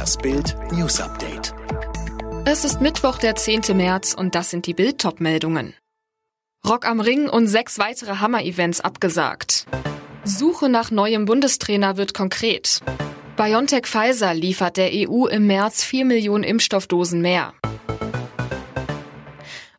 Das Bild News Update. Es ist Mittwoch, der 10. März und das sind die Bild-Top-Meldungen. Rock am Ring und sechs weitere Hammer-Events abgesagt. Suche nach neuem Bundestrainer wird konkret. BioNTech Pfizer liefert der EU im März 4 Millionen Impfstoffdosen mehr.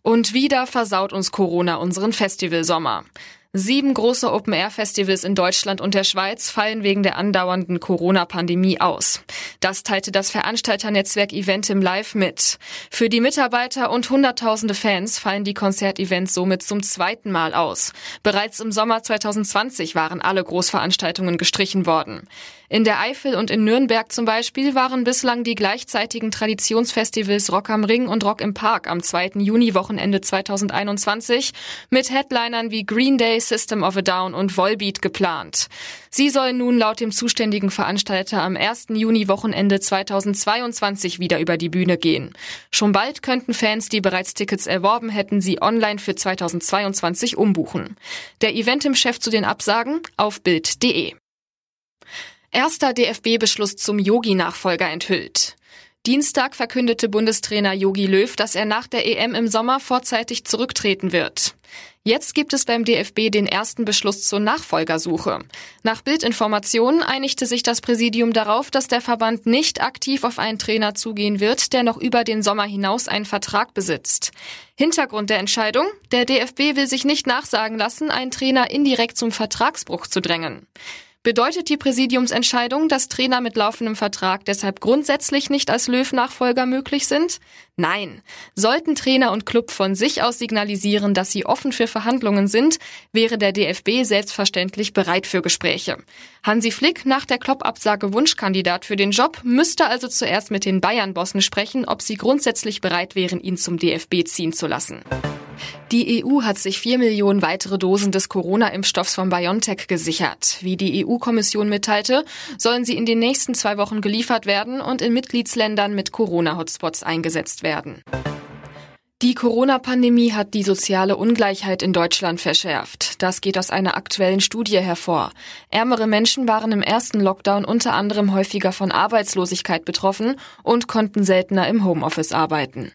Und wieder versaut uns Corona unseren Festivalsommer. Sieben große Open-Air-Festivals in Deutschland und der Schweiz fallen wegen der andauernden Corona-Pandemie aus. Das teilte das Veranstalternetzwerk Eventim Live mit. Für die Mitarbeiter und Hunderttausende Fans fallen die Konzertevents somit zum zweiten Mal aus. Bereits im Sommer 2020 waren alle Großveranstaltungen gestrichen worden. In der Eifel und in Nürnberg zum Beispiel waren bislang die gleichzeitigen Traditionsfestivals Rock am Ring und Rock im Park am 2. Juni-Wochenende 2021 mit Headlinern wie Green Day, System of a Down und Volbeat geplant. Sie sollen nun laut dem zuständigen Veranstalter am 1. Juni-Wochenende 2022 wieder über die Bühne gehen. Schon bald könnten Fans, die bereits Tickets erworben hätten, sie online für 2022 umbuchen. Der Eventim-Chef zu den Absagen auf Bild.de. Erster DFB-Beschluss zum Yogi-Nachfolger enthüllt. Dienstag verkündete Bundestrainer Jogi Löw, dass er nach der EM im Sommer vorzeitig zurücktreten wird. Jetzt gibt es beim DFB den ersten Beschluss zur Nachfolgersuche. Nach Bildinformationen einigte sich das Präsidium darauf, dass der Verband nicht aktiv auf einen Trainer zugehen wird, der noch über den Sommer hinaus einen Vertrag besitzt. Hintergrund der Entscheidung? Der DFB will sich nicht nachsagen lassen, einen Trainer indirekt zum Vertragsbruch zu drängen. Bedeutet die Präsidiumsentscheidung, dass Trainer mit laufendem Vertrag deshalb grundsätzlich nicht als Löw-Nachfolger möglich sind? Nein. Sollten Trainer und Club von sich aus signalisieren, dass sie offen für Verhandlungen sind, wäre der DFB selbstverständlich bereit für Gespräche. Hansi Flick, nach der Klopp-Absage Wunschkandidat für den Job, müsste also zuerst mit den Bayern-Bossen sprechen, ob sie grundsätzlich bereit wären, ihn zum DFB ziehen zu lassen. Die EU hat sich vier Millionen weitere Dosen des Corona-Impfstoffs von BioNTech gesichert. Wie die EU-Kommission mitteilte, sollen sie in den nächsten zwei Wochen geliefert werden und in Mitgliedsländern mit Corona-Hotspots eingesetzt werden. Die Corona-Pandemie hat die soziale Ungleichheit in Deutschland verschärft. Das geht aus einer aktuellen Studie hervor. Ärmere Menschen waren im ersten Lockdown unter anderem häufiger von Arbeitslosigkeit betroffen und konnten seltener im Homeoffice arbeiten.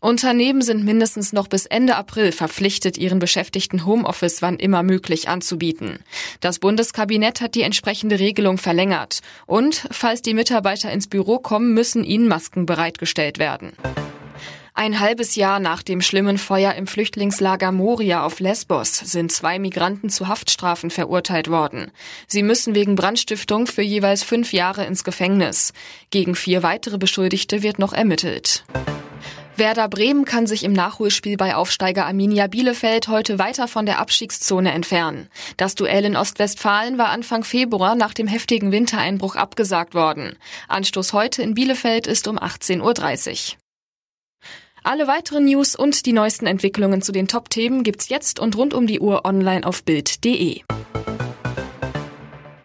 Unternehmen sind mindestens noch bis Ende April verpflichtet, ihren Beschäftigten Homeoffice wann immer möglich anzubieten. Das Bundeskabinett hat die entsprechende Regelung verlängert. Und falls die Mitarbeiter ins Büro kommen, müssen ihnen Masken bereitgestellt werden. Ein halbes Jahr nach dem schlimmen Feuer im Flüchtlingslager Moria auf Lesbos sind zwei Migranten zu Haftstrafen verurteilt worden. Sie müssen wegen Brandstiftung für jeweils fünf Jahre ins Gefängnis. Gegen vier weitere Beschuldigte wird noch ermittelt. Werder Bremen kann sich im Nachholspiel bei Aufsteiger Arminia Bielefeld heute weiter von der Abstiegszone entfernen. Das Duell in Ostwestfalen war Anfang Februar nach dem heftigen Wintereinbruch abgesagt worden. Anstoß heute in Bielefeld ist um 18.30 Uhr. Alle weiteren News und die neuesten Entwicklungen zu den Top-Themen gibt's jetzt und rund um die Uhr online auf Bild.de.